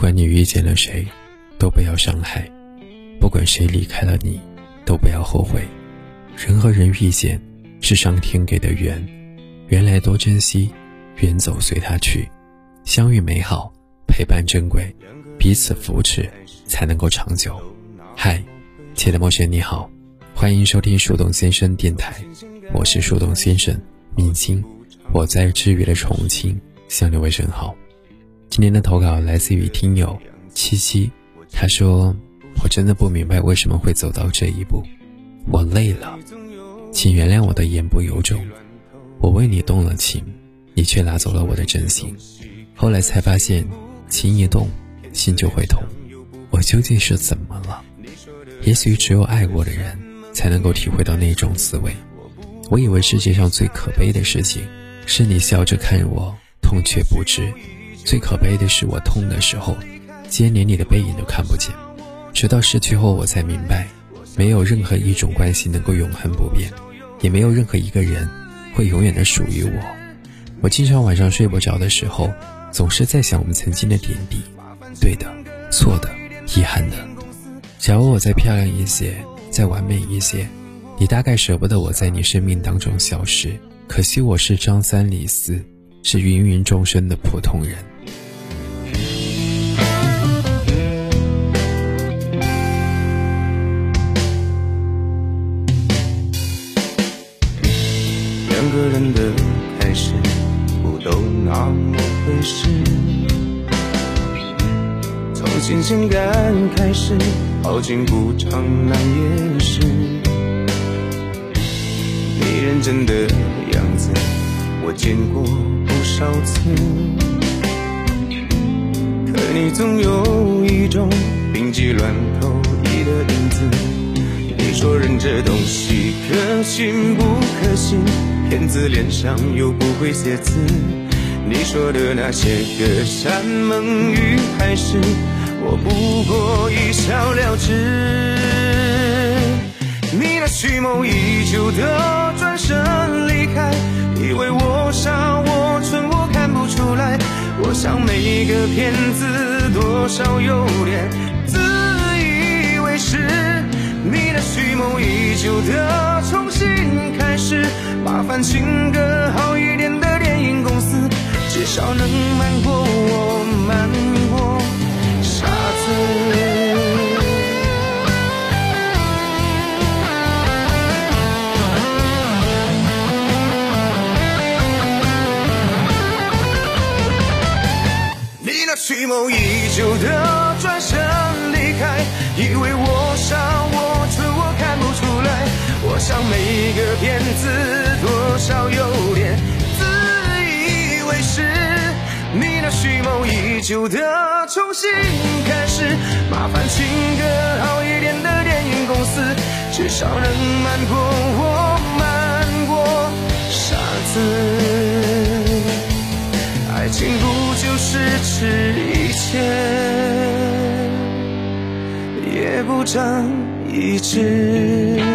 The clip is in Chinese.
不管你遇见了谁，都不要伤害；不管谁离开了你，都不要后悔。人和人遇见，是上天给的缘，缘来多珍惜，缘走随他去。相遇美好，陪伴珍贵，彼此扶持，才能够长久。嗨，亲爱的陌生，你好，欢迎收听树洞先生电台，我是树洞先生，明星，我在治愈的重庆向你问声好。今天的投稿来自于听友七七，他说：“我真的不明白为什么会走到这一步，我累了，请原谅我的言不由衷。我为你动了情，你却拿走了我的真心。后来才发现，情一动，心就会痛。我究竟是怎么了？也许只有爱过的人，才能够体会到那种滋味。我以为世界上最可悲的事情，是你笑着看我，痛却不知。”最可悲的是，我痛的时候，竟然连你的背影都看不见。直到失去后，我才明白，没有任何一种关系能够永恒不变，也没有任何一个人会永远的属于我。我经常晚上睡不着的时候，总是在想我们曾经的点滴，对的、错的、遗憾的。假如我再漂亮一些，再完美一些，你大概舍不得我在你生命当中消失。可惜我是张三李四，是芸芸众生的普通人。两个人的开始不都那么回事？从新鲜感开始，好景不长难掩饰。你认真的样子，我见过少次。可你总有一种病急乱投医的影子。你说人这东西可信不可信？骗子脸上又不会写字，你说的那些个山盟与海誓，我不过一笑了之。你那蓄谋已久的转身离开，像每个骗子多少有点自以为是。你那蓄谋已久的重新开始。麻烦请个好一点的电影公司，至少能瞒过蓄谋已久的转身离开，以为我傻我蠢我看不出来，我想每个骗子。多少有点自以为是，你那蓄谋已久的重新开始，麻烦请个好一点的电影公司，至少能瞒过我，孤掌一掷。